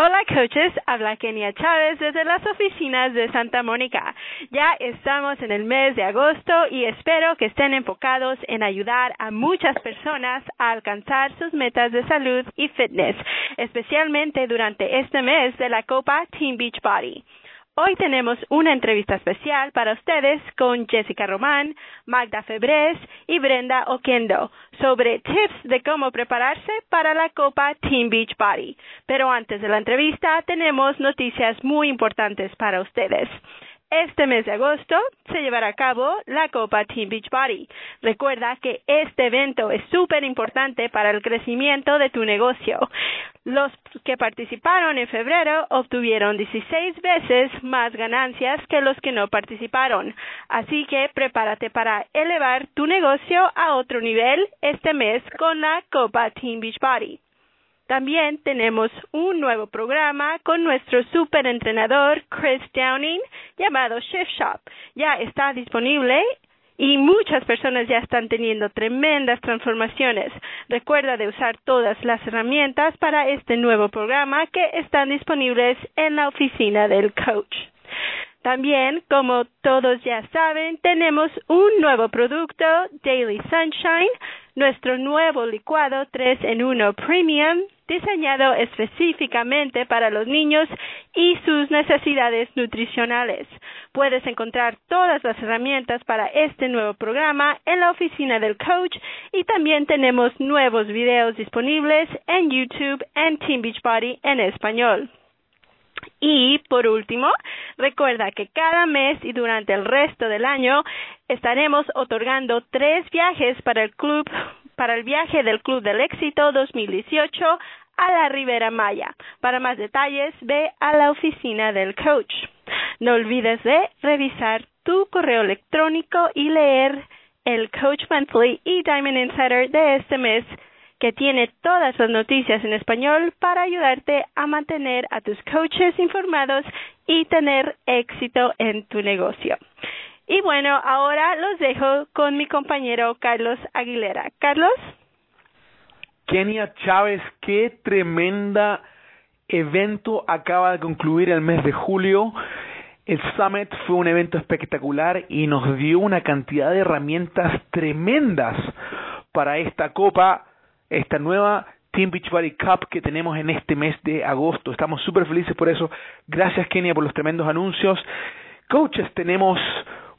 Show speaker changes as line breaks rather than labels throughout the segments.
Hola coaches, habla Kenia Chávez desde las oficinas de Santa Mónica. Ya estamos en el mes de agosto y espero que estén enfocados en ayudar a muchas personas a alcanzar sus metas de salud y fitness, especialmente durante este mes de la Copa Team Beachbody. Hoy tenemos una entrevista especial para ustedes con Jessica Román, Magda Febres y Brenda Oquendo sobre tips de cómo prepararse para la Copa Team Beach Body. Pero antes de la entrevista tenemos noticias muy importantes para ustedes. Este mes de agosto se llevará a cabo la Copa Team Beachbody. Recuerda que este evento es súper importante para el crecimiento de tu negocio. Los que participaron en febrero obtuvieron 16 veces más ganancias que los que no participaron. Así que prepárate para elevar tu negocio a otro nivel este mes con la Copa Team Beachbody. También tenemos un nuevo programa con nuestro super entrenador Chris Downing llamado Shift Shop. Ya está disponible y muchas personas ya están teniendo tremendas transformaciones. Recuerda de usar todas las herramientas para este nuevo programa que están disponibles en la oficina del coach. También, como todos ya saben, tenemos un nuevo producto, Daily Sunshine, nuestro nuevo licuado 3 en 1 Premium diseñado específicamente para los niños y sus necesidades nutricionales. Puedes encontrar todas las herramientas para este nuevo programa en la oficina del coach y también tenemos nuevos videos disponibles en YouTube en Team Beachbody en español. Y por último, recuerda que cada mes y durante el resto del año estaremos otorgando tres viajes para el club para el viaje del Club del Éxito 2018 a la Ribera Maya. Para más detalles, ve a la oficina del coach. No olvides de revisar tu correo electrónico y leer el Coach Monthly y Diamond Insider de este mes que tiene todas las noticias en español para ayudarte a mantener a tus coaches informados y tener éxito en tu negocio. Y bueno, ahora los dejo con mi compañero Carlos Aguilera. Carlos.
Kenia Chávez, qué tremenda evento acaba de concluir el mes de julio. El Summit fue un evento espectacular y nos dio una cantidad de herramientas tremendas para esta copa, esta nueva Team Beachbody Cup que tenemos en este mes de agosto. Estamos súper felices por eso. Gracias Kenia por los tremendos anuncios. Coaches, tenemos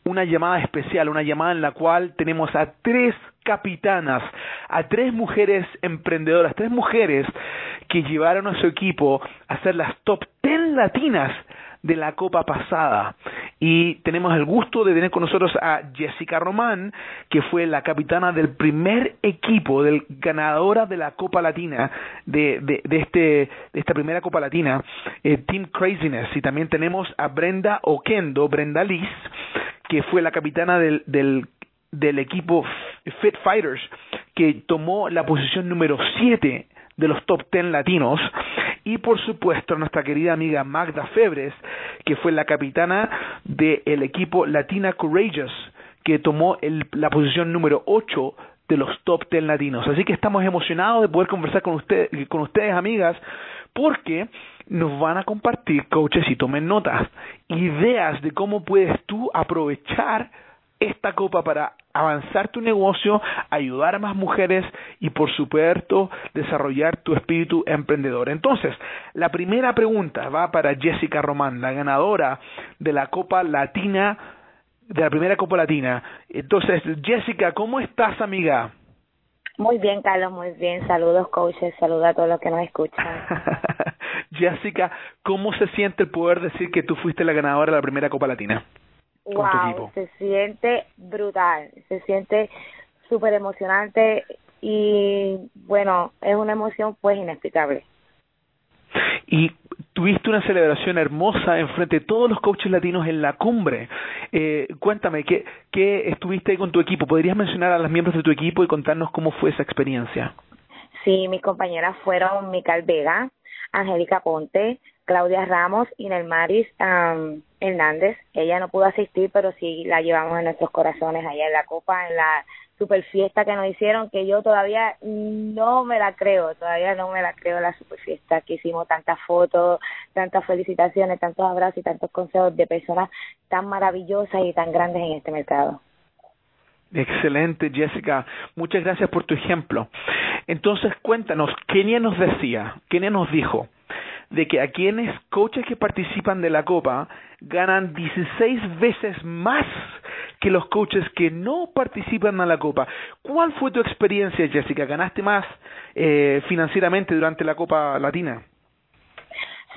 una llamada especial, una llamada en la cual tenemos a tres capitanas, a tres mujeres emprendedoras, tres mujeres que llevaron a su equipo a ser las top ten latinas de la Copa pasada. Y tenemos el gusto de tener con nosotros a Jessica Román, que fue la capitana del primer equipo, del ganadora de la Copa Latina, de, de, de este, de esta primera Copa Latina, eh, Team Craziness. Y también tenemos a Brenda Oquendo, Brenda Liz, que fue la capitana del, del, del equipo Fit Fighters, que tomó la posición número 7 de los top 10 latinos. Y por supuesto nuestra querida amiga Magda Febres, que fue la capitana del equipo Latina Courageous, que tomó el, la posición número 8 de los top 10 latinos. Así que estamos emocionados de poder conversar con, usted, con ustedes, amigas, porque nos van a compartir, coaches, y tomen notas, ideas de cómo puedes tú aprovechar esta copa para avanzar tu negocio, ayudar a más mujeres y por supuesto desarrollar tu espíritu emprendedor. Entonces, la primera pregunta va para Jessica Román, la ganadora de la Copa Latina, de la primera Copa Latina. Entonces, Jessica, ¿cómo estás, amiga?
Muy bien, Carlos, muy bien. Saludos, coaches. Saludos a todos los que nos escuchan.
Jessica, ¿cómo se siente el poder decir que tú fuiste la ganadora de la primera Copa Latina?
Wow, se siente brutal. Se siente súper emocionante y, bueno, es una emoción pues inexplicable.
Y tuviste una celebración hermosa en frente de todos los coaches latinos en la cumbre. Eh, cuéntame, ¿qué, ¿qué estuviste con tu equipo? ¿Podrías mencionar a los miembros de tu equipo y contarnos cómo fue esa experiencia?
Sí, mis compañeras fueron Mical Vega, Angélica Ponte, Claudia Ramos, Inel Maris, um, Hernández. Ella no pudo asistir, pero sí la llevamos en nuestros corazones allá en la Copa, en la super fiesta que nos hicieron, que yo todavía no me la creo, todavía no me la creo la super fiesta que hicimos tantas fotos, tantas felicitaciones, tantos abrazos y tantos consejos de personas tan maravillosas y tan grandes en este mercado.
Excelente, Jessica. Muchas gracias por tu ejemplo. Entonces, cuéntanos, Kenia nos decía, Kenia nos dijo de que a quienes coaches que participan de la Copa ganan 16 veces más que los coaches que no participan en la Copa. ¿Cuál fue tu experiencia, Jessica? ¿Ganaste más eh, financieramente durante la Copa Latina?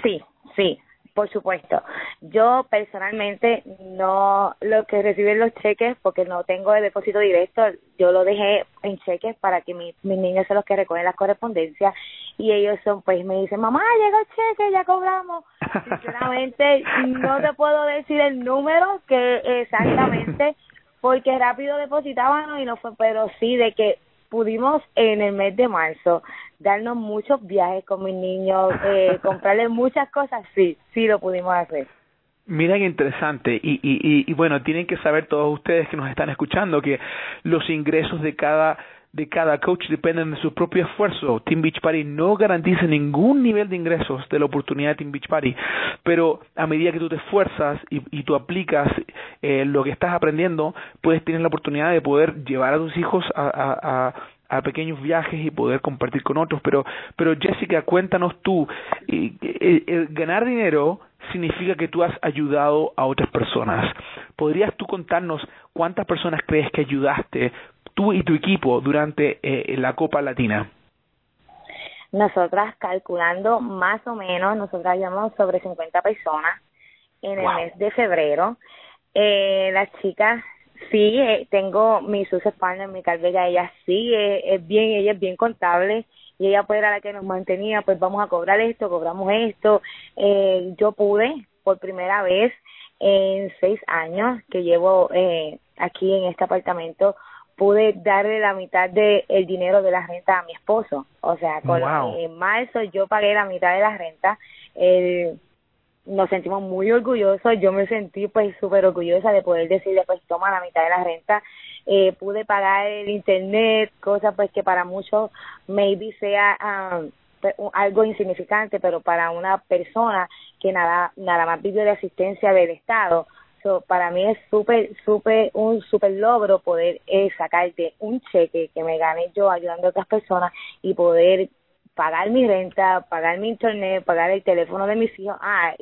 Sí, sí, por supuesto. Yo personalmente no lo que reciben los cheques porque no tengo el depósito directo, yo lo dejé en cheques para que mis niños son los que recogen las correspondencias y ellos son pues me dicen, "Mamá, llegó el cheque, ya cobramos." Sinceramente no te puedo decir el número que exactamente porque rápido depositaban y no fue, pero sí de que pudimos en el mes de marzo darnos muchos viajes con mis niños, eh, comprarles muchas cosas, sí, sí lo pudimos hacer.
Mira qué interesante. Y, y, y, bueno, tienen que saber todos ustedes que nos están escuchando que los ingresos de cada de cada coach dependen de su propio esfuerzo. Team Beach Party no garantiza ningún nivel de ingresos de la oportunidad de Team Beach Party, pero a medida que tú te esfuerzas y, y tú aplicas eh, lo que estás aprendiendo, puedes tener la oportunidad de poder llevar a tus hijos a, a, a pequeños viajes y poder compartir con otros. Pero, pero Jessica, cuéntanos tú, eh, ganar dinero significa que tú has ayudado a otras personas. ¿Podrías tú contarnos cuántas personas crees que ayudaste tú y tu equipo durante eh, la Copa Latina?
Nosotras calculando más o menos, nosotras llevamos sobre 50 personas en el mes de febrero. Eh, las chicas, sí, eh, tengo mi sus partner, mi calvella, ella sí, es bien, ella es bien contable y ella fue la que nos mantenía, pues vamos a cobrar esto, cobramos esto. Eh, yo pude por primera vez en seis años que llevo eh, aquí en este apartamento pude darle la mitad del el dinero de la renta a mi esposo. O sea, con en marzo yo pagué la mitad de la renta. El, nos sentimos muy orgullosos. Yo me sentí pues súper orgullosa de poder decirle pues toma la mitad de la renta. Eh, pude pagar el internet, cosa pues que para muchos maybe sea um, algo insignificante, pero para una persona que nada nada más vive de asistencia del Estado, para mí es súper, súper, un súper logro poder eh, sacarte un cheque que me gane yo ayudando a otras personas y poder pagar mi renta, pagar mi internet, pagar el teléfono de mis hijos. Ah,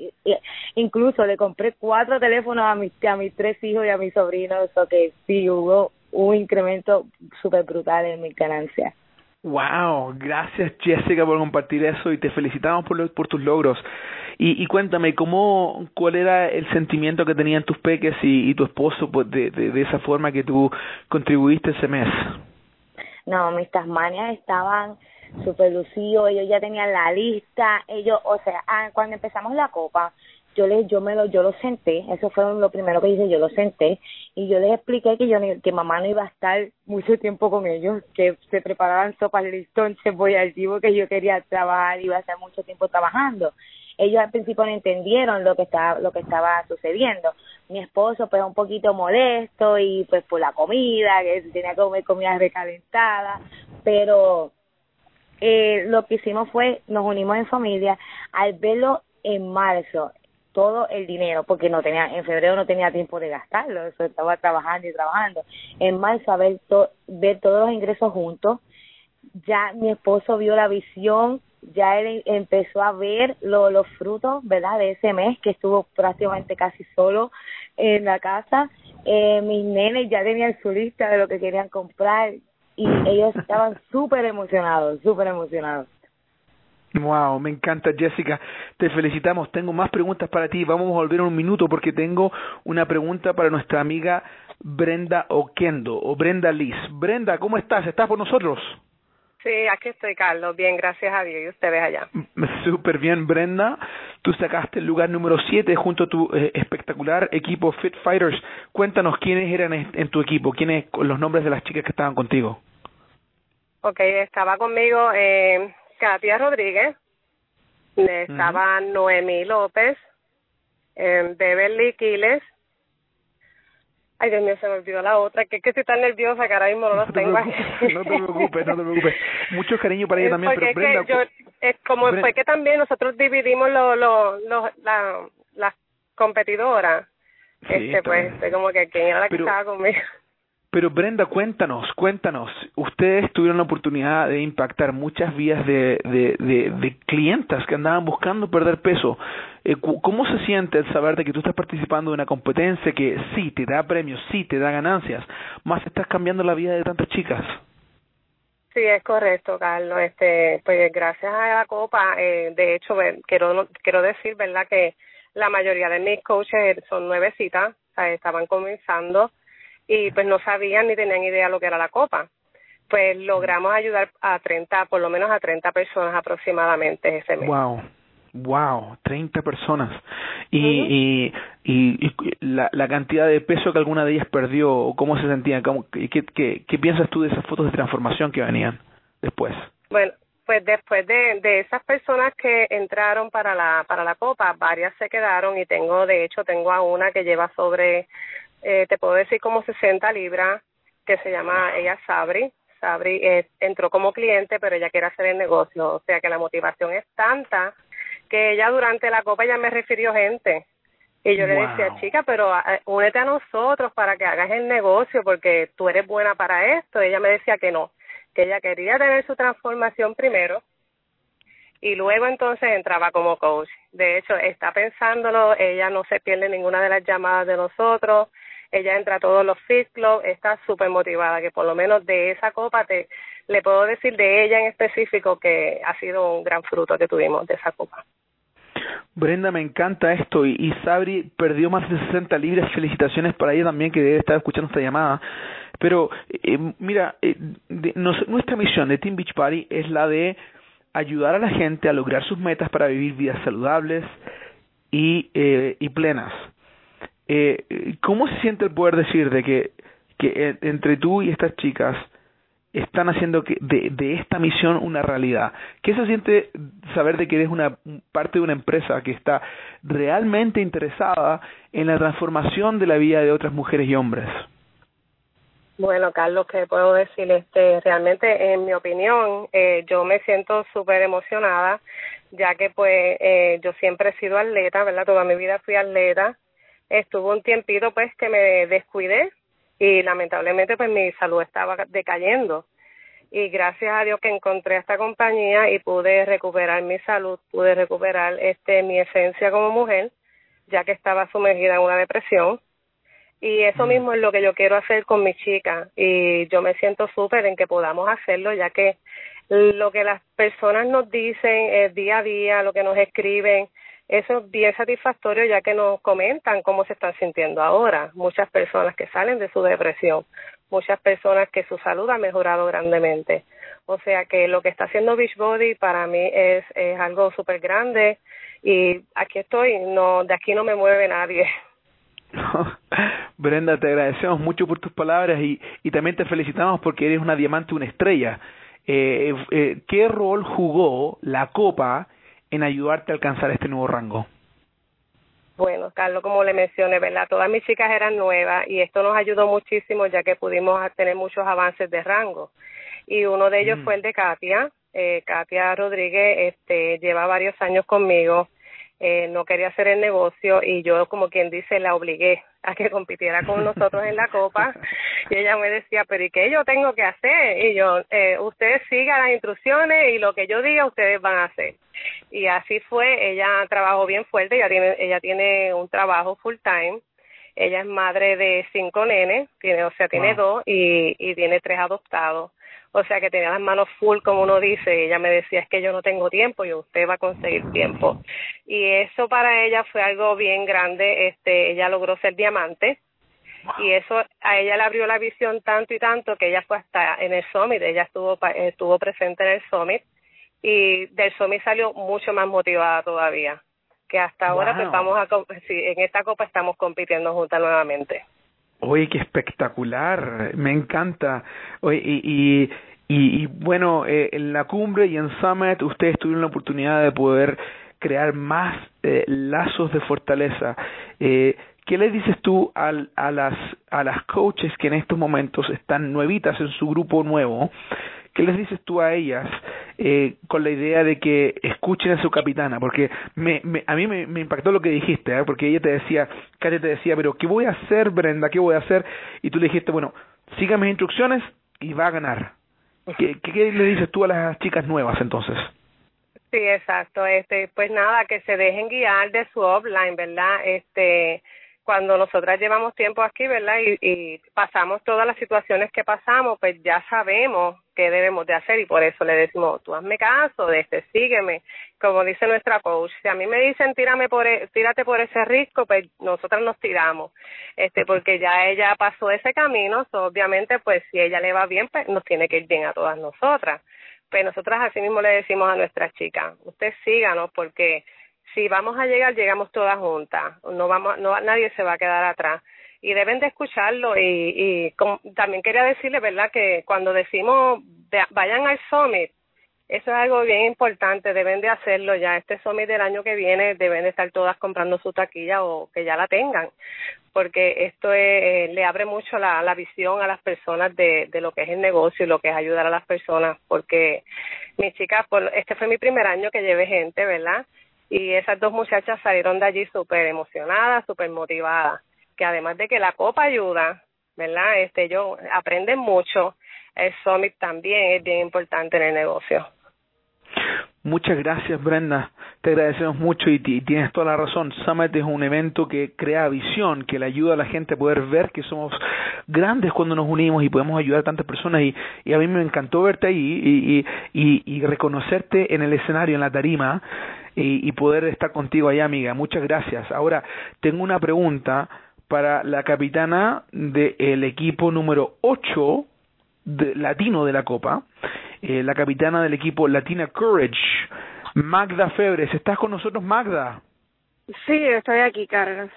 incluso le compré cuatro teléfonos a mis, a mis tres hijos y a mis sobrinos, o que sí hubo un incremento súper brutal en mi ganancia.
Wow, gracias Jessica por compartir eso y te felicitamos por, por tus logros. Y, y cuéntame, ¿cómo, ¿cuál era el sentimiento que tenían tus peques y, y tu esposo pues, de, de, de, esa forma que tú contribuiste ese mes?
No, mis Tasmanias estaban súper lucidos, ellos ya tenían la lista, ellos, o sea, ah, cuando empezamos la copa, yo les yo me lo yo lo senté eso fue lo primero que hice yo lo senté y yo les expliqué que yo que mamá no iba a estar mucho tiempo con ellos que se preparaban sopas listón cebolla al que yo quería trabajar iba a estar mucho tiempo trabajando. Ellos al principio no entendieron lo que estaba lo que estaba sucediendo. Mi esposo pues un poquito molesto y pues por la comida que tenía que comer comida recalentada pero eh, lo que hicimos fue nos unimos en familia al verlo en marzo todo el dinero porque no tenía en febrero no tenía tiempo de gastarlo eso estaba trabajando y trabajando en marzo a ver, ver todos los ingresos juntos ya mi esposo vio la visión ya él empezó a ver lo, los frutos, ¿verdad? De ese mes que estuvo prácticamente casi solo en la casa. Eh, mis nenes ya tenían su lista de lo que querían comprar y ellos estaban súper emocionados, súper emocionados.
Wow, me encanta Jessica, te felicitamos. Tengo más preguntas para ti. Vamos a volver un minuto porque tengo una pregunta para nuestra amiga Brenda Oquendo o Brenda Liz. Brenda, ¿cómo estás? ¿Estás por nosotros?
Sí, aquí estoy, Carlos. Bien, gracias a Dios. ¿Y ustedes allá?
Súper bien, Brenda. Tú sacaste el lugar número 7 junto a tu eh, espectacular equipo Fit Fighters. Cuéntanos quiénes eran en, tu equipo, quiénes los nombres de las chicas que estaban contigo.
Ok, estaba conmigo eh, Katia Rodríguez, estaba Noemí López, en Beverly Quiles. Ay, Dios mío, se me olvidó la otra, que es que estoy tan nerviosa que ahora mismo no, los tengo
ahí. No te preocupes, no te preocupes. Mucho cariño para ella también, pero Brenda...
Que yo, es como fue que también nosotros dividimos los lo, lo, la, las competidoras. este, pues, como que quién era la que estaba conmigo.
Pero Brenda, cuéntanos, cuéntanos. Ustedes tuvieron la oportunidad de impactar muchas vías de, de, de, de clientas que andaban buscando perder peso. Eh, ¿Cómo se siente el saber de que tú estás participando de una competencia que sí te da premios, sí te da ganancias, más estás cambiando la vida de tantas chicas?
Sí, es correcto, Carlos. Este, pues gracias a la Copa, eh, de hecho, quiero quiero decir, verdad, que la mayoría de mis coaches son nuevecitas, o sea, estaban comenzando y pues no sabían ni tenían idea lo que era la copa. Pues logramos ayudar a 30, por lo menos a 30 personas aproximadamente ese mes.
Wow. Wow, 30 personas. Y, y, y, la, la cantidad de peso que alguna de ellas perdió, ¿cómo se sentían? ¿Cómo, qué, qué, ¿Qué piensas tú de esas fotos de transformación que venían después?
Bueno, pues después de, de esas personas que entraron para la, para la copa, varias se quedaron y tengo, de hecho, tengo a una que lleva sobre eh, te puedo decir como 60 libras, que se llama ella Sabri. Sabri eh, entró como cliente, pero ella quiere hacer el negocio. O sea que la motivación es tanta que ella durante la copa ya me refirió gente. Y yo le decía, chica, pero eh, únete a nosotros para que hagas el negocio porque tú eres buena para esto. Ella me decía que no, que ella quería tener su transformación primero y luego entonces entraba como coach. De hecho, está pensándolo, ella no se pierde ninguna de las llamadas de nosotros, ella entra a todos los ciclos, está súper motivada, que por lo menos de esa copa te le puedo decir de ella en específico que ha sido un gran fruto que tuvimos de esa copa.
Brenda, me encanta esto y, Sabri perdió más de 60 libras. Felicitaciones para ella también que debe estar escuchando esta llamada. Pero eh, mira, eh, nos, nuestra misión de Team Beach Party es la de ayudar a la gente a lograr sus metas para vivir vidas saludables y, eh, y plenas eh, ¿cómo se siente el poder decir de que, que entre tú y estas chicas están haciendo que de, de esta misión una realidad? ¿Qué se siente saber de que eres una parte de una empresa que está realmente interesada en la transformación de la vida de otras mujeres y hombres?
Bueno, Carlos, ¿qué puedo decir? Este, realmente, en mi opinión, eh, yo me siento súper emocionada, ya que pues eh, yo siempre he sido atleta, ¿verdad? Toda mi vida fui atleta estuvo un tiempito pues que me descuidé y lamentablemente pues mi salud estaba decayendo y gracias a Dios que encontré esta compañía y pude recuperar mi salud, pude recuperar este mi esencia como mujer, ya que estaba sumergida en una depresión. Y eso mm. mismo es lo que yo quiero hacer con mi chica y yo me siento súper en que podamos hacerlo, ya que lo que las personas nos dicen es día a día, lo que nos escriben, eso es bien satisfactorio ya que nos comentan cómo se están sintiendo ahora. Muchas personas que salen de su depresión, muchas personas que su salud ha mejorado grandemente. O sea que lo que está haciendo Beachbody para mí es, es algo súper grande y aquí estoy, no de aquí no me mueve nadie.
Brenda, te agradecemos mucho por tus palabras y, y también te felicitamos porque eres una diamante, una estrella. Eh, eh, ¿Qué rol jugó la Copa en ayudarte a alcanzar este nuevo rango?
Bueno, Carlos, como le mencioné, ¿verdad? Todas mis chicas eran nuevas y esto nos ayudó muchísimo ya que pudimos tener muchos avances de rango. Y uno de ellos mm. fue el de Katia. Eh, Katia Rodríguez este, lleva varios años conmigo eh, no quería hacer el negocio y yo como quien dice la obligué a que compitiera con nosotros en la copa y ella me decía pero ¿y qué yo tengo que hacer? y yo eh, ustedes sigan las instrucciones y lo que yo diga ustedes van a hacer y así fue. Ella trabajó bien fuerte ella tiene ella tiene un trabajo full time. Ella es madre de cinco nenes tiene o sea tiene dos y y tiene tres adoptados. O sea que tenía las manos full, como uno dice, ella me decía, es que yo no tengo tiempo y usted va a conseguir tiempo. Y eso para ella fue algo bien grande, este, ella logró ser diamante, y eso a ella le abrió la visión tanto y tanto que ella fue hasta en el summit, ella estuvo estuvo presente en el summit y del summit salió mucho más motivada todavía que hasta ahora pues vamos a sí, en esta copa estamos compitiendo juntas nuevamente.
Oye, qué espectacular, me encanta. Oye, y, y, y, y bueno, eh, en la cumbre y en Summit ustedes tuvieron la oportunidad de poder crear más eh, lazos de fortaleza. Eh, ¿Qué le dices tú al, a, las, a las coaches que en estos momentos están nuevitas en su grupo nuevo? ¿Qué les dices tú a ellas eh, con la idea de que escuchen a su capitana? Porque me, me, a mí me, impactó lo que dijiste, ¿eh? porque ella te decía, Katia te decía, pero ¿qué voy a hacer, Brenda? ¿Qué voy a hacer? Y tú le dijiste, bueno, siga mis instrucciones y va a ganar. ¿Qué, le dices tú a las chicas nuevas entonces?
Sí, exacto. Este, pues nada, que se dejen guiar de su offline, ¿verdad? Este, cuando nosotras llevamos tiempo aquí, ¿verdad? Y pasamos todas las situaciones que pasamos, pues ya sabemos qué debemos de hacer y por eso le decimos, tú hazme caso, de este, sígueme. Como dice nuestra coach, si a mí me dicen tírame por, e, tírate por ese risco, pues nosotras nos tiramos, este, porque ya ella pasó ese camino, obviamente, pues si ella le va bien, pues nos tiene que ir bien a todas nosotras. Pues nosotras así mismo le decimos a nuestras chicas, usted síganos porque si vamos a llegar, llegamos todas juntas. No vamos, no, nadie se va a quedar atrás. Y deben de escucharlo. Y, y también quería decirle, ¿verdad?, que cuando decimos vayan al summit, eso es algo bien importante, deben de hacerlo ya. Este summit del año que viene deben de estar todas comprando su taquilla o que ya la tengan, porque esto es, eh, le abre mucho la, visión a las personas de, de lo que es el negocio y lo que es ayudar a las personas, porque mis chicas, por, este fue mi primer año que llevé gente, ¿verdad? y esas dos muchachas salieron de allí súper emocionadas, súper motivadas, que además de que la copa ayuda, ¿verdad? Este, yo aprenden mucho, el Summit también es bien importante en el negocio.
Muchas gracias, Brenda. Te agradecemos mucho y, tienes toda la razón. Summit es un evento que crea visión, que le ayuda a la gente a poder ver que somos grandes cuando nos unimos y podemos ayudar a tantas personas. Y, y a mí me encantó verte ahí y, y, reconocerte en el escenario, en la tarima y, y poder estar contigo allá, amiga. Muchas gracias. Ahora, tengo una pregunta para la capitana del equipo número 8 de, latino de la Copa, eh, la capitana del equipo Latina Courage, Magda Febres. ¿Estás con nosotros, Magda?
Sí, estoy aquí, Carlos.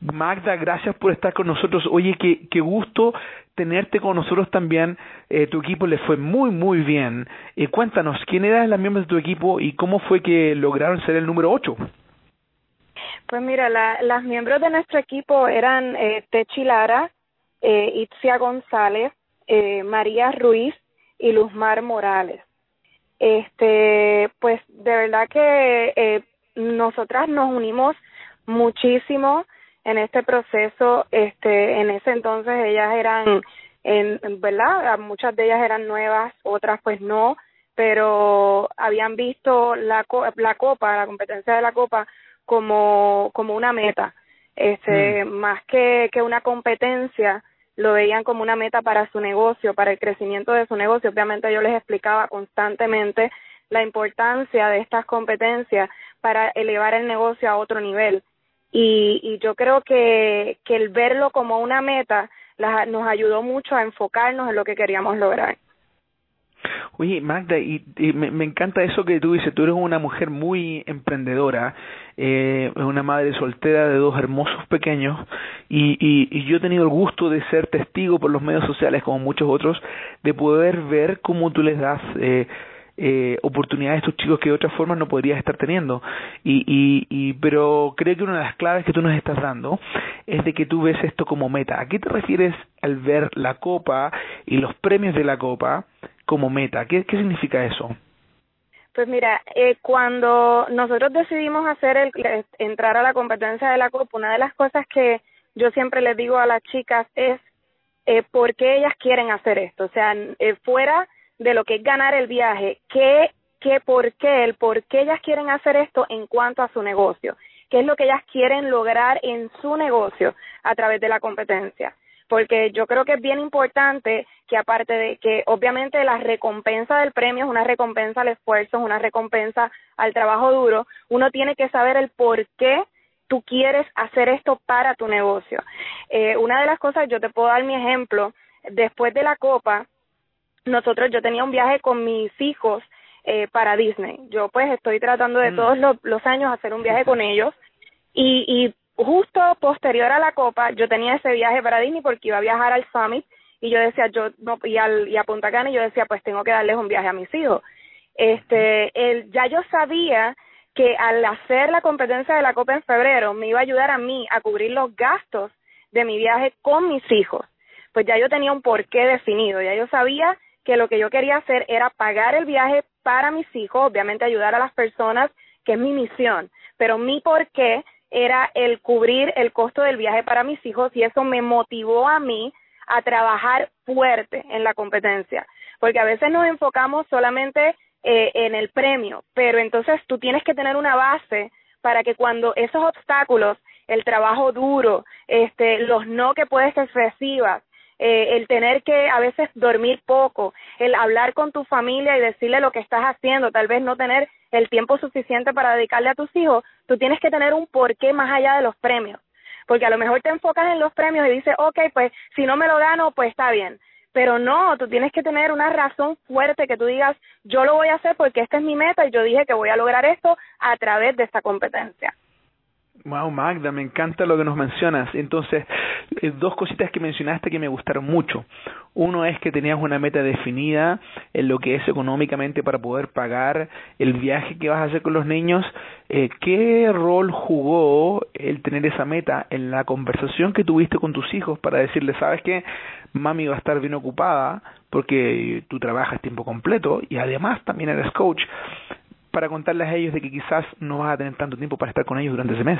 Magda, gracias por estar con nosotros. Oye, qué, qué gusto tenerte con nosotros también. Eh, tu equipo le fue muy, muy bien. Eh, cuéntanos, ¿quién eran las miembros de tu equipo y cómo fue que lograron ser el número 8?
Pues mira, la, las miembros de nuestro equipo eran eh, Techi Lara, eh, Itzia González, eh, María Ruiz y Luzmar Morales. Este, pues de verdad que eh, nosotras nos unimos muchísimo en este proceso, este, en ese entonces ellas eran, en, ¿verdad? Muchas de ellas eran nuevas, otras pues no, pero habían visto la, la copa, la competencia de la copa como, como una meta, este, mm. más que, que una competencia, lo veían como una meta para su negocio, para el crecimiento de su negocio. Obviamente yo les explicaba constantemente la importancia de estas competencias para elevar el negocio a otro nivel y, y yo creo que, que el verlo como una meta la, nos ayudó mucho a enfocarnos en lo que queríamos lograr.
Oye, Magda, y, me, encanta eso que tú dices, tú eres una mujer muy emprendedora, eh, una madre soltera de dos hermosos pequeños, y, y, y yo he tenido el gusto de ser testigo por los medios sociales, como muchos otros, de poder ver cómo tú les das eh, eh, oportunidades a estos chicos que de otra forma no podrías estar teniendo. Y, y, y, pero creo que una de las claves que tú nos estás dando es de que tú ves esto como meta. ¿A qué te refieres al ver la copa y los premios de la copa como meta? ¿Qué, qué significa eso?
Pues mira, eh, cuando nosotros decidimos hacer el entrar a la competencia de la copa, una de las cosas que yo siempre les digo a las chicas es eh, por qué ellas quieren hacer esto. O sea, eh, fuera de lo que es ganar el viaje, qué, qué, por qué, el por qué ellas quieren hacer esto en cuanto a su negocio, qué es lo que ellas quieren lograr en su negocio a través de la competencia. Porque yo creo que es bien importante que aparte de que obviamente la recompensa del premio es una recompensa al esfuerzo, es una recompensa al trabajo duro, uno tiene que saber el por qué tú quieres hacer esto para tu negocio. Eh, una de las cosas, yo te puedo dar mi ejemplo, después de la copa, nosotros, yo tenía un viaje con mis hijos eh, para Disney. Yo pues estoy tratando de mm. todos los, los años hacer un viaje con ellos y, y justo posterior a la copa yo tenía ese viaje para Disney porque iba a viajar al Summit y yo decía yo no y al y a Punta Cana y yo decía pues tengo que darles un viaje a mis hijos este ya yo sabía que al hacer la competencia de la Copa en febrero me iba a ayudar a mí a cubrir los gastos de mi viaje con mis hijos. Pues ya yo tenía un porqué definido, ya yo sabía que lo que yo quería hacer era pagar el viaje para mis hijos, obviamente ayudar a las personas, que es mi misión, pero mi porqué era el cubrir el costo del viaje para mis hijos y eso me motivó a mí a trabajar fuerte en la competencia, porque a veces nos enfocamos solamente eh, en el premio, pero entonces tú tienes que tener una base para que cuando esos obstáculos, el trabajo duro, este, los no que puedes que recibas, eh, el tener que a veces dormir poco, el hablar con tu familia y decirle lo que estás haciendo, tal vez no tener el tiempo suficiente para dedicarle a tus hijos, tú tienes que tener un porqué más allá de los premios. Porque a lo mejor te enfocas en los premios y dices, ok, pues si no me lo gano, pues está bien. Pero no, tú tienes que tener una razón fuerte que tú digas, yo lo voy a hacer porque esta es mi meta y yo dije que voy a lograr esto a través de esta competencia.
Wow, Magda, me encanta lo que nos mencionas. Entonces, eh, dos cositas que mencionaste que me gustaron mucho. Uno es que tenías una meta definida en lo que es económicamente para poder pagar el viaje que vas a hacer con los niños. Eh, ¿Qué rol jugó el tener esa meta en la conversación que tuviste con tus hijos para decirles, sabes que mami va a estar bien ocupada porque tú trabajas tiempo completo y además también eres coach? Para contarles a ellos de que quizás no vas a tener tanto tiempo para estar con ellos durante ese mes?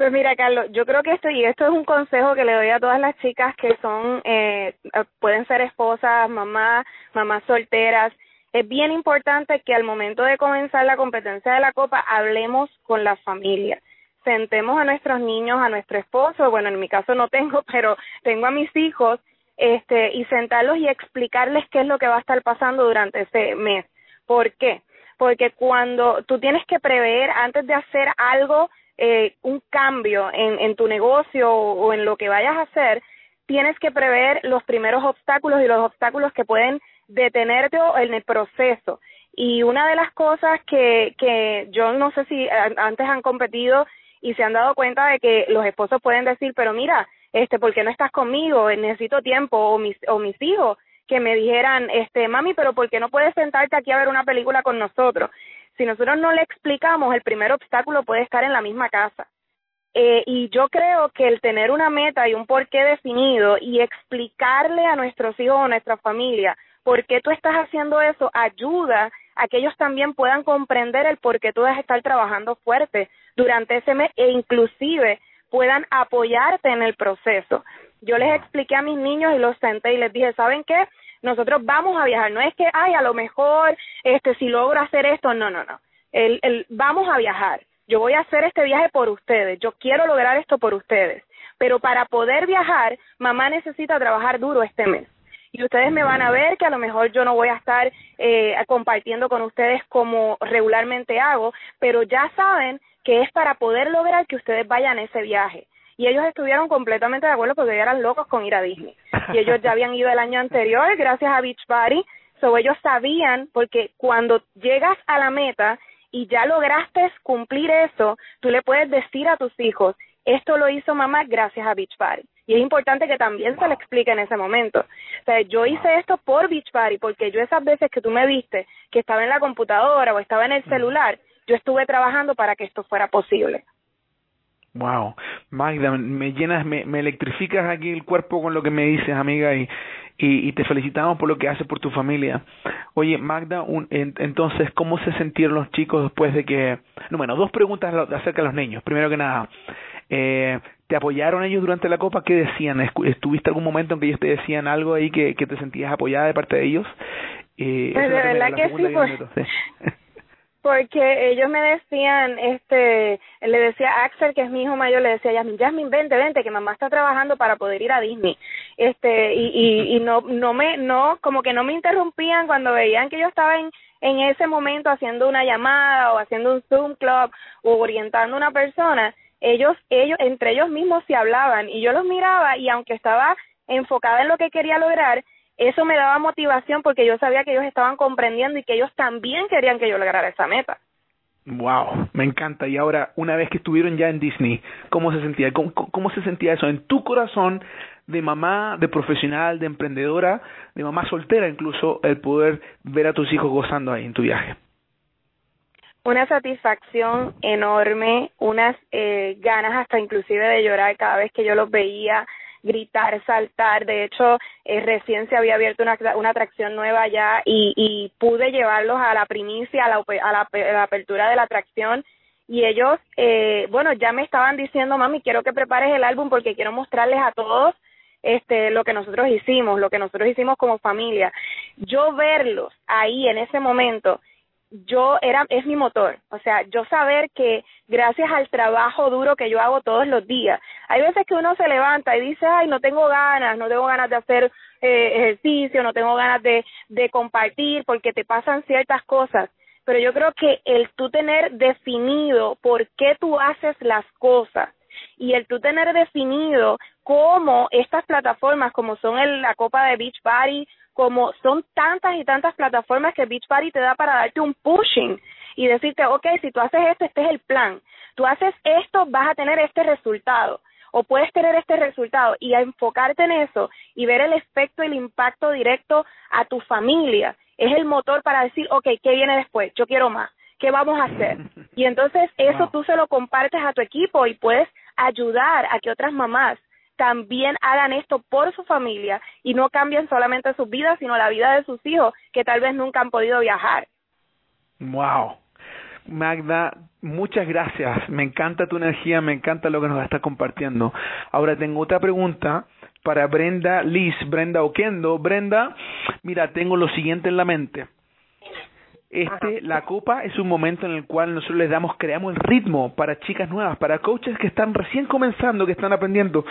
Pues mira, Carlos, yo creo que esto, y esto es un consejo que le doy a todas las chicas que son, eh, pueden ser esposas, mamás, mamás solteras. Es bien importante que al momento de comenzar la competencia de la copa hablemos con la familia. Sentemos a nuestros niños, a nuestro esposo, bueno, en mi caso no tengo, pero tengo a mis hijos, este, y sentarlos y explicarles qué es lo que va a estar pasando durante ese mes. ¿Por qué? Porque cuando tú tienes que prever antes de hacer algo, eh, un cambio en, tu negocio o, en lo que vayas a hacer, tienes que prever los primeros obstáculos y los obstáculos que pueden detenerte en el proceso. Y una de las cosas que, que yo no sé si antes han competido y se han dado cuenta de que los esposos pueden decir, pero mira, este, ¿por qué no estás conmigo? Necesito tiempo o mis, o mis hijos que me dijeran, este, mami, pero ¿por qué no puedes sentarte aquí a ver una película con nosotros? Si nosotros no le explicamos, el primer obstáculo puede estar en la misma casa. Eh, y yo creo que el tener una meta y un porqué definido y explicarle a nuestros hijos o a nuestra familia por qué tú estás haciendo eso ayuda a que ellos también puedan comprender el por qué tú debes estar trabajando fuerte durante ese mes e inclusive puedan apoyarte en el proceso. Yo les expliqué a mis niños y los senté y les dije, ¿saben qué? nosotros vamos a viajar, no es que, ay, a lo mejor, este, si logro hacer esto, no, no, no, el, el, vamos a viajar, yo voy a hacer este viaje por ustedes, yo quiero lograr esto por ustedes, pero para poder viajar, mamá necesita trabajar duro este mes. Y ustedes me van a ver que a lo mejor yo no voy a estar eh, compartiendo con ustedes como regularmente hago, pero ya saben que es para poder lograr que ustedes vayan a ese viaje y ellos estuvieron completamente de acuerdo porque eran locos con ir a Disney. Y ellos ya habían ido el año anterior gracias a Beachbody, so ellos sabían porque cuando llegas a la meta y ya lograste cumplir eso, tú le puedes decir a tus hijos, esto lo hizo mamá gracias a Beachbody. Y es importante que también se le explique en ese momento. O sea, yo hice esto por Beachbody porque yo esas veces que tú me viste que estaba en la computadora o estaba en el celular, yo estuve trabajando para que esto fuera posible.
Wow, Magda, me llenas, me, me, electrificas aquí el cuerpo con lo que me dices, amiga, y, y, y te felicitamos por lo que haces por tu familia. Oye, Magda, un, entonces, ¿cómo se sintieron los chicos después de que... No, bueno, dos preguntas acerca de los niños. Primero que nada, eh, ¿te apoyaron ellos durante la Copa? ¿Qué decían? ¿Estuviste algún momento en que ellos te decían algo ahí que, que te sentías apoyada de parte de ellos?
Eh, pues de verdad que sí, pues... porque ellos me decían, este, le decía Axel, que es mi hijo mayor, le decía Yasmin, Yasmin, vente, vente, que mamá está trabajando para poder ir a Disney, este, y, y, y no, no me, no, como que no me interrumpían cuando veían que yo estaba en, en ese momento haciendo una llamada o haciendo un Zoom club o orientando a una persona, ellos, ellos, entre ellos mismos se hablaban y yo los miraba y aunque estaba enfocada en lo que quería lograr, eso me daba motivación porque yo sabía que ellos estaban comprendiendo y que ellos también querían que yo lograra esa meta.
Wow, me encanta. Y ahora, una vez que estuvieron ya en Disney, ¿cómo se sentía? ¿Cómo, cómo se sentía eso en tu corazón de mamá, de profesional, de emprendedora, de mamá soltera incluso, el poder ver a tus hijos gozando ahí en tu viaje?
una satisfacción enorme, unas eh, ganas hasta inclusive de llorar cada vez que yo los veía gritar, saltar. De hecho, eh, recién se había abierto una, atracción nueva y, y pude llevarlos a la primicia, a la, a la, apertura de la atracción. Y ellos, eh, bueno, ya me estaban diciendo, mami, quiero que prepares el álbum porque quiero mostrarles a todos este lo que nosotros hicimos, lo que nosotros hicimos como familia. Yo verlos ahí en ese momento yo era es mi motor, o sea, yo saber que gracias al trabajo duro que yo hago todos los días. Hay veces que uno se levanta y dice, "Ay, no tengo ganas, no tengo ganas de hacer eh, ejercicio, no tengo ganas de compartir porque te pasan ciertas cosas." Pero yo creo que el tú tener definido por qué tú haces las cosas y el tú tener definido cómo estas plataformas como son el, la Copa de Beach Party como son tantas y tantas plataformas que Beachbody te da para darte un pushing y decirte, ok, si tú haces esto, este es el plan. Tú haces esto, vas a tener este resultado o puedes tener este resultado y a enfocarte en eso y ver el efecto y el impacto directo a tu familia es el motor para decir, ok, ¿qué viene después? Yo quiero más. ¿Qué vamos a hacer? Y entonces eso tú se lo compartes a tu equipo y puedes ayudar a que otras mamás también hagan esto por su familia y no cambien solamente sus vidas, sino la vida de sus hijos que tal vez nunca han podido viajar.
Wow. Magda, muchas gracias. Me encanta tu energía, me encanta lo que nos está compartiendo. Ahora tengo otra pregunta para Brenda Liz, Brenda Oquendo. Brenda, mira, tengo lo siguiente en la mente. Este, la copa es un momento en el cual nosotros les damos, creamos el ritmo para chicas nuevas, para coaches que están recién comenzando, que están aprendiendo.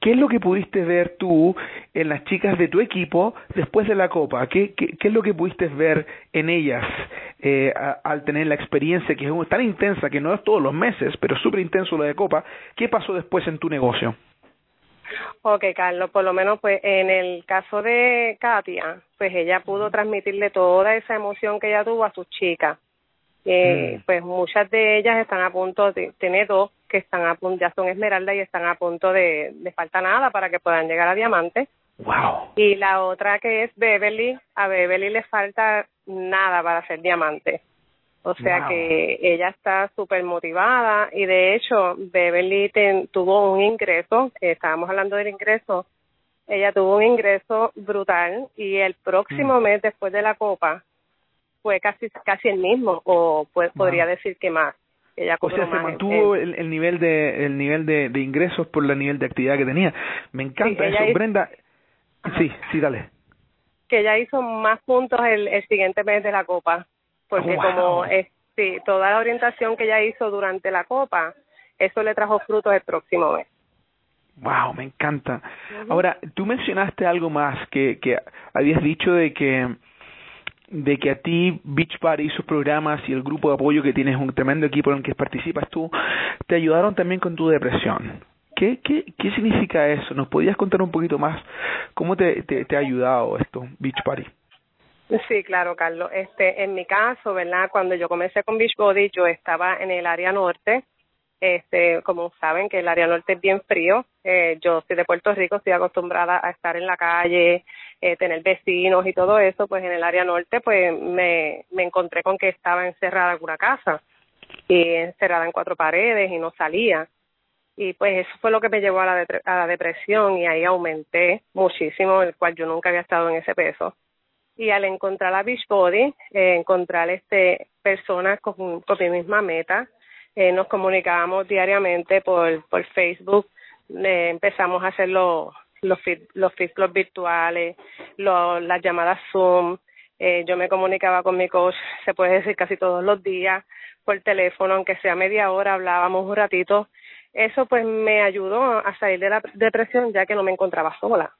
¿Qué es lo que pudiste ver tú en las chicas de tu equipo después de la copa? ¿Qué, qué, qué es lo que pudiste ver en ellas eh, al tener la experiencia que es tan intensa, que no es todos los meses, pero súper intenso lo de copa? ¿Qué pasó después en tu negocio?
Ok, Carlos, por lo menos pues en el caso de Katia, pues ella pudo transmitirle toda esa emoción que ella tuvo a sus chicas. Eh, mm. Pues muchas de ellas están a punto de, tener dos que están a punto, ya son esmeralda y están a punto de, de falta nada para que puedan llegar a diamante.
Wow.
Y la otra que es Beverly, a Beverly le falta nada para ser diamante. O sea que ella está súper motivada y de hecho Beverly tuvo un ingreso, estábamos hablando del ingreso, ella tuvo un ingreso brutal y el próximo mm. mes después de la copa fue casi casi el mismo o pues podría decir que más. Ella
o sea, se mantuvo el, nivel de el nivel de, ingresos por el nivel de actividad que tenía. Me encanta eso, Brenda. Sí, sí, dale.
Que ella hizo más puntos el, el siguiente mes de la copa porque como es, sí, toda la orientación que ella hizo durante la copa, eso le trajo frutos el próximo mes.
Wow, me encanta. Ahora, tú mencionaste algo más que, que habías dicho de que de que a ti Beach Party y sus programas y el grupo de apoyo que tienes un tremendo equipo en el que participas tú te ayudaron también con tu depresión. ¿Qué, qué, qué significa eso? ¿Nos podías contar un poquito más cómo te, te, te ha ayudado esto, Beach Party?
Sí, claro, Carlos. Este, en mi caso, ¿verdad? Cuando yo comencé con Beachbody, yo estaba en el área norte. Este, como saben que el área norte es bien frío. Eh, yo soy de Puerto Rico, estoy acostumbrada a estar en la calle, eh, tener vecinos y todo eso. Pues en el área norte, pues me, me encontré con que estaba encerrada en una casa y encerrada en cuatro paredes y no salía. Y pues eso fue lo que me llevó a la, a la depresión y ahí aumenté muchísimo, el cual yo nunca había estado en ese peso y al encontrar a Beachbody, eh, encontrar este personas con, con mi misma meta, eh, nos comunicábamos diariamente por, por Facebook, eh, empezamos a hacer los los fit, los virtuales, las llamadas Zoom, eh, yo me comunicaba con mi coach, se puede decir casi todos los días, por teléfono, aunque sea media hora, hablábamos un ratito. Eso pues me ayudó a salir de la depresión ya que no me encontraba sola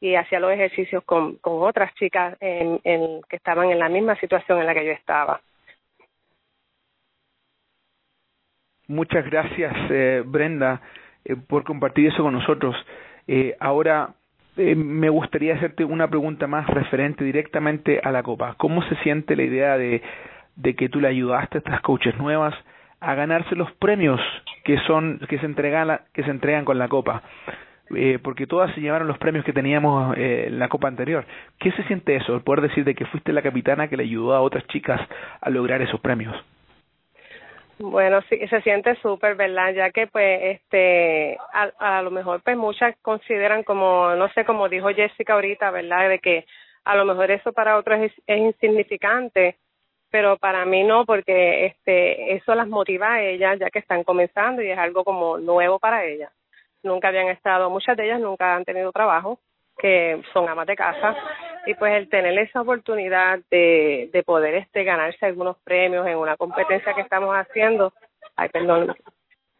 y hacía los ejercicios con, con otras chicas en, que estaban en la misma situación en la que yo estaba.
Muchas gracias, eh, Brenda, eh, por compartir eso con nosotros. Eh, ahora, eh, me gustaría hacerte una pregunta más referente directamente a la Copa. ¿Cómo se siente la idea de, de que tú le ayudaste a estas coaches nuevas a ganarse los premios que son que se entregan que se entregan con la Copa? Eh, porque todas se llevaron los premios que teníamos eh, en la Copa anterior. ¿Qué se siente eso? El poder decir de que fuiste la capitana que le ayudó a otras chicas a lograr esos premios.
Bueno, sí, se siente súper, ¿verdad? Ya que, pues, este, a, lo mejor, pues, muchas consideran como, no sé, como dijo Jessica ahorita, ¿verdad? De que a lo mejor eso para otros es, es insignificante, pero para mí no, porque, este, eso las motiva a ellas, ya que están comenzando y es algo como nuevo para ellas. Nunca habían estado, muchas de ellas nunca han tenido trabajo, que son amas de casa y pues el tener esa oportunidad de, de poder este ganarse algunos premios en una competencia que estamos haciendo ay perdón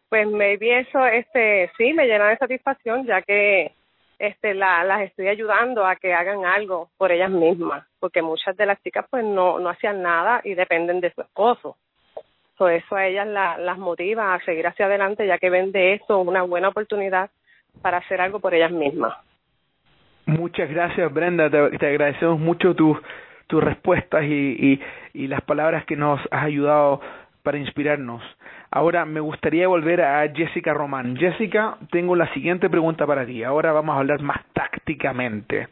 pues maybe eso este sí me llena de satisfacción ya que este la, las estoy ayudando a que hagan algo por ellas mismas porque muchas de las chicas pues no no hacían nada y dependen de su esposo so, eso a ellas la, las motiva a seguir hacia adelante ya que ven de esto una buena oportunidad para hacer algo por ellas mismas
Muchas gracias, Brenda. Te, agradecemos mucho tus tus respuestas y, y, y las palabras que nos has ayudado para inspirarnos. Ahora me gustaría volver a Jessica Román. Jessica, tengo la siguiente pregunta para ti. Ahora vamos a hablar más tácticamente.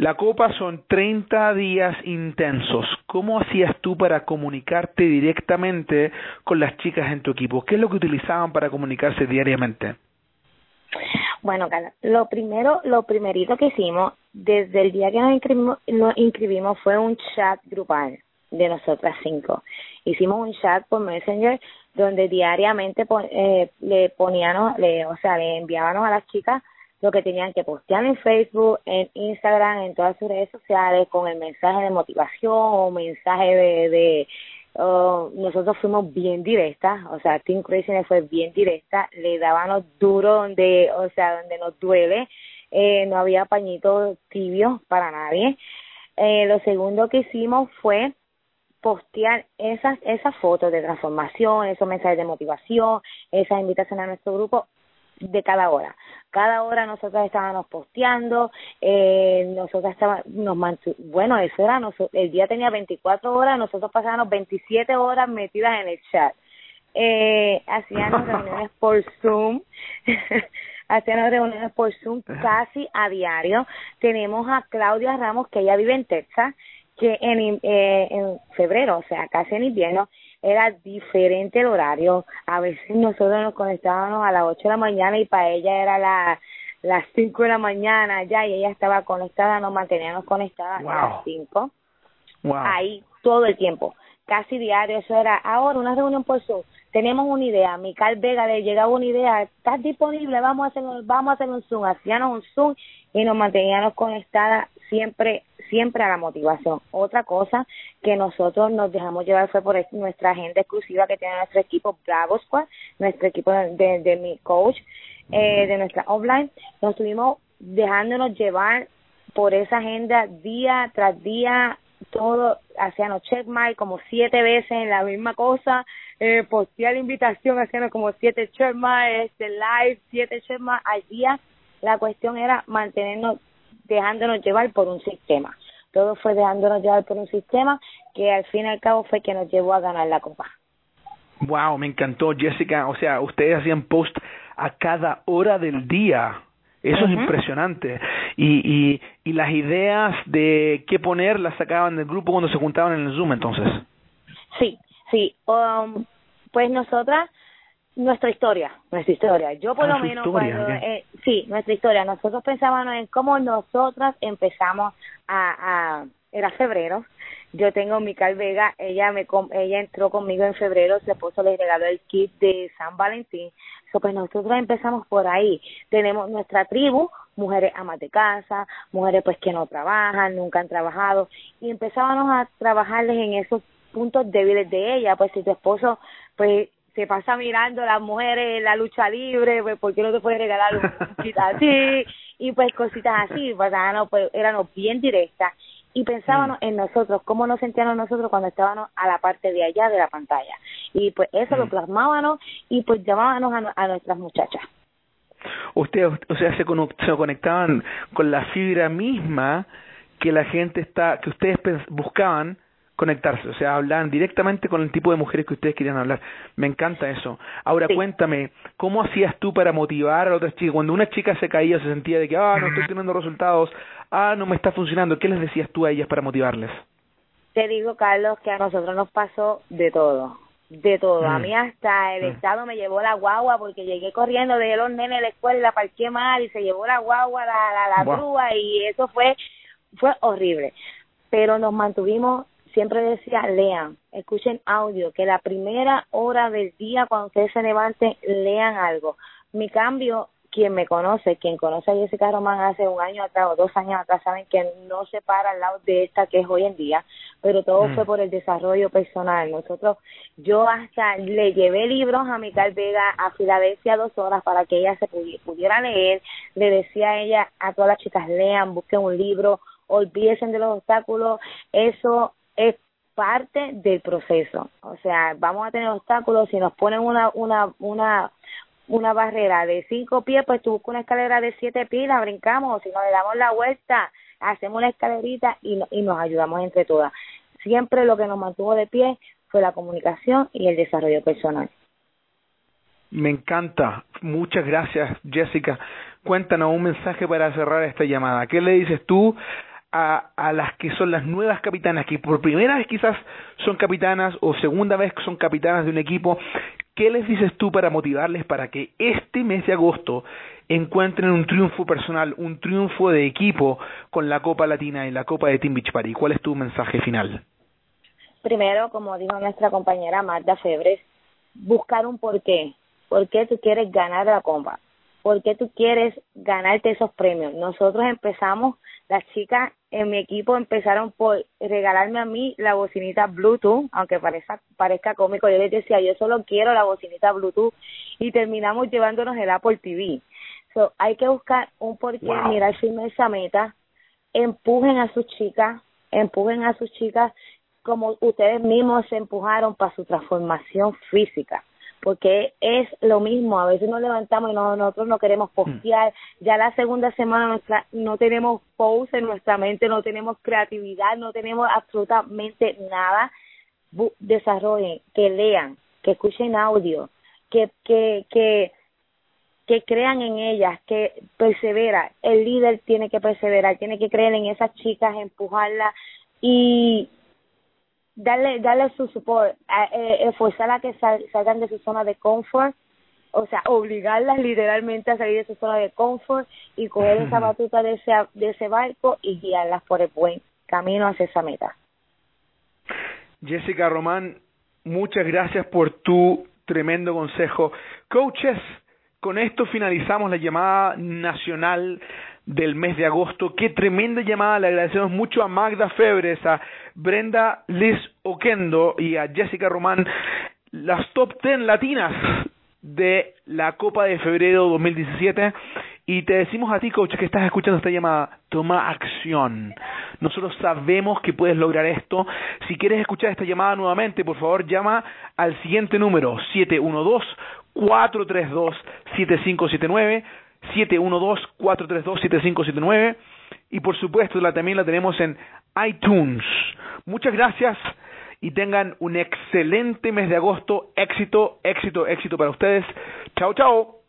La copa son 30 días intensos. ¿Cómo hacías tú para comunicarte directamente con las chicas en tu equipo? ¿Qué es lo que utilizaban para comunicarse diariamente?
Bueno, Carla, lo primero, lo primerito que hicimos desde el día que nos inscribimos, nos inscribimos fue un chat grupal de nosotras cinco. Hicimos un chat por Messenger donde diariamente eh, le poníamos, le, o sea, le enviábamos a las chicas lo que tenían que postear en Facebook, en Instagram, en todas sus redes sociales con el mensaje de motivación o mensaje de, de Oh, nosotros fuimos bien directas, o sea, Team Crazy fue bien directa, le dábamos duro donde, o sea, donde nos duele, eh, no había pañitos tibios para nadie. Eh, lo segundo que hicimos fue postear esas esas fotos de transformación, esos mensajes de motivación, esas invitaciones a nuestro grupo de cada hora. Cada hora nosotros estábamos posteando, eh, nosotros estábamos, nos bueno, eso era, el día tenía 24 horas, nosotros pasábamos 27 horas metidas en el chat. Eh, hacíamos reuniones por Zoom, hacíamos reuniones por Zoom casi a diario. Tenemos a Claudia Ramos, que ella vive en Texas, que en, eh, en febrero, o sea, casi en invierno, era diferente el horario. A veces nosotros nos conectábamos a las 8 de la mañana y para ella era la, las 5 de la mañana ya y ella estaba conectada, nos manteníamos conectadas a las 5. Ahí todo el tiempo, casi diario, eso era ahora una reunión por Zoom. Tenemos una idea, Mical Vega le llegaba una idea, ¿estás disponible? Vamos a hacer, vamos a hacer un Zoom, hacíamos un Zoom y nos manteníamos conectadas siempre siempre a la motivación. Otra cosa que nosotros nos dejamos llevar fue por nuestra agenda exclusiva que tiene nuestro equipo Bravo Squad, nuestro equipo de, mi coach, eh, de nuestra offline. Nos estuvimos dejándonos llevar por esa agenda día tras día, todo, hacíamos checkmark como siete veces en la misma cosa, eh, postear la invitación, haciendo como siete checkmark, este live, siete checkmark al día. La cuestión era mantenernos dejándonos llevar por un sistema. Todo fue dejándonos llevar por un sistema que al fin y al cabo fue que nos llevó a ganar la copa.
Wow, me encantó, Jessica. O sea, ustedes hacían post a cada hora del día. Eso es impresionante. Y, y, y las ideas de qué poner las sacaban del grupo cuando se juntaban en el Zoom, entonces.
Sí, sí. Um, pues nosotras nuestra historia, nuestra historia. Yo por ah, lo menos cuando, eh, sí, nuestra historia. Nosotros pensábamos en cómo nosotras empezamos a, a era febrero. Yo tengo mi Vega, ella me ella entró conmigo en febrero, su esposo le regaló el kit de San Valentín. So, pues nosotros empezamos por ahí. Tenemos nuestra tribu, mujeres amas de casa, mujeres pues que no trabajan, nunca han trabajado y empezábamos a trabajarles en esos puntos débiles de ella, pues si tu esposo pues se pasa mirando a las mujeres en la lucha libre, pues ¿por qué no te puedes regalar un así? Y pues cositas así, pues, no, pues éramos bien directas y pensábamos mm. en nosotros, cómo nos sentíamos nosotros cuando estábamos a la parte de allá de la pantalla. Y pues eso lo mm. plasmábamos y pues llamábamos a, nuestras muchachas.
Ustedes, o sea, se, se conectaban con la fibra misma que la gente está, que ustedes buscaban conectarse, o sea, hablan directamente con el tipo de mujeres que ustedes querían hablar. Me encanta eso. Ahora cuéntame, ¿cómo hacías tú para motivar a otras chicas? Cuando una chica se caía, se sentía de que, ah, no estoy teniendo resultados, ah, no me está funcionando, ¿qué les decías tú a ellas para motivarles?
Te digo, Carlos, que a nosotros nos pasó de todo. de todo. A mm. mí hasta el mm. Estado me llevó la guagua porque llegué corriendo, de los nenes de la escuela la parqué mal y se llevó la guagua, la, la, la grúa y eso fue, fue horrible. Pero nos mantuvimos, siempre decía, lean, escuchen audio, que la primera hora del día cuando ustedes se levanten, lean algo. Mi cambio quien me conoce, quien conoce a Jessica Román hace un año atrás o dos años atrás, saben que no se para al lado de esta que es hoy en día, pero todo mm. fue por el desarrollo personal. Nosotros, yo hasta le llevé libros a Mical Vega a Filadelfia dos horas para que ella se pudiera leer. Le decía a ella, a todas las chicas, lean, busquen un libro, olvídense de los obstáculos. Eso es parte del proceso. O sea, vamos a tener obstáculos si nos ponen una, una, una una barrera de cinco pies, pues tú buscas una escalera de siete pies, la brincamos, si nos le damos la vuelta, hacemos una escalerita y, y nos ayudamos entre todas. Siempre lo que nos mantuvo de pie fue la comunicación y el desarrollo personal.
Me encanta. Muchas gracias, Jessica. Cuéntanos un mensaje para cerrar esta llamada. ¿Qué le dices tú a, a las que son las nuevas capitanas, que por primera vez quizás son capitanas o segunda vez son capitanas de un equipo ¿Qué les dices tú para motivarles para que este mes de agosto encuentren un triunfo personal, un triunfo de equipo con la Copa Latina y la Copa de Team Beach Party? ¿Cuál es tu mensaje final?
Primero, como dijo nuestra compañera Magda Febres, buscar un porqué. ¿Por qué tú quieres ganar la Copa? ¿Por qué tú quieres ganarte esos premios? Nosotros empezamos, las chicas en mi equipo empezaron por regalarme a mí la bocinita Bluetooth, aunque parezca, parezca cómico, yo les decía, yo solo quiero la bocinita Bluetooth y terminamos llevándonos el Apple TV. So, hay que buscar un porqué, wow. mirar firme esa meta, empujen a sus chicas, empujen a sus chicas como ustedes mismos se empujaron para su transformación física porque es lo mismo, a veces nos levantamos y nosotros no queremos postear, ya la segunda semana nuestra, no tenemos post en nuestra mente, no tenemos creatividad, no tenemos absolutamente nada, desarrollen, que lean, que escuchen audio, que, que, que, que crean en ellas, que persevera, el líder tiene que perseverar, tiene que creer en esas chicas, empujarlas y darle, darle su support, eh, a que salgan de su zona de confort, o sea, obligarlas literalmente a salir de su zona de confort y coger esa batuta de ese, de ese barco y guiarlas por el buen camino hacia esa meta.
Jessica Román, muchas gracias por tu tremendo consejo. Coaches, con esto finalizamos la llamada nacional del mes de agosto. Qué tremenda llamada. Le agradecemos mucho a Magda Febres, a Brenda Liz Oquendo y a Jessica Román, las top 10 latinas de la Copa de Febrero 2017. Y te decimos a ti, coach, que estás escuchando esta llamada, toma acción. Nosotros sabemos que puedes lograr esto. Si quieres escuchar esta llamada nuevamente, por favor, llama al siguiente número, 712-432-7579. 712-432-7579 y por supuesto la, también la tenemos en iTunes. Muchas gracias y tengan un excelente mes de agosto. Éxito, éxito, éxito para ustedes. Chao, chao.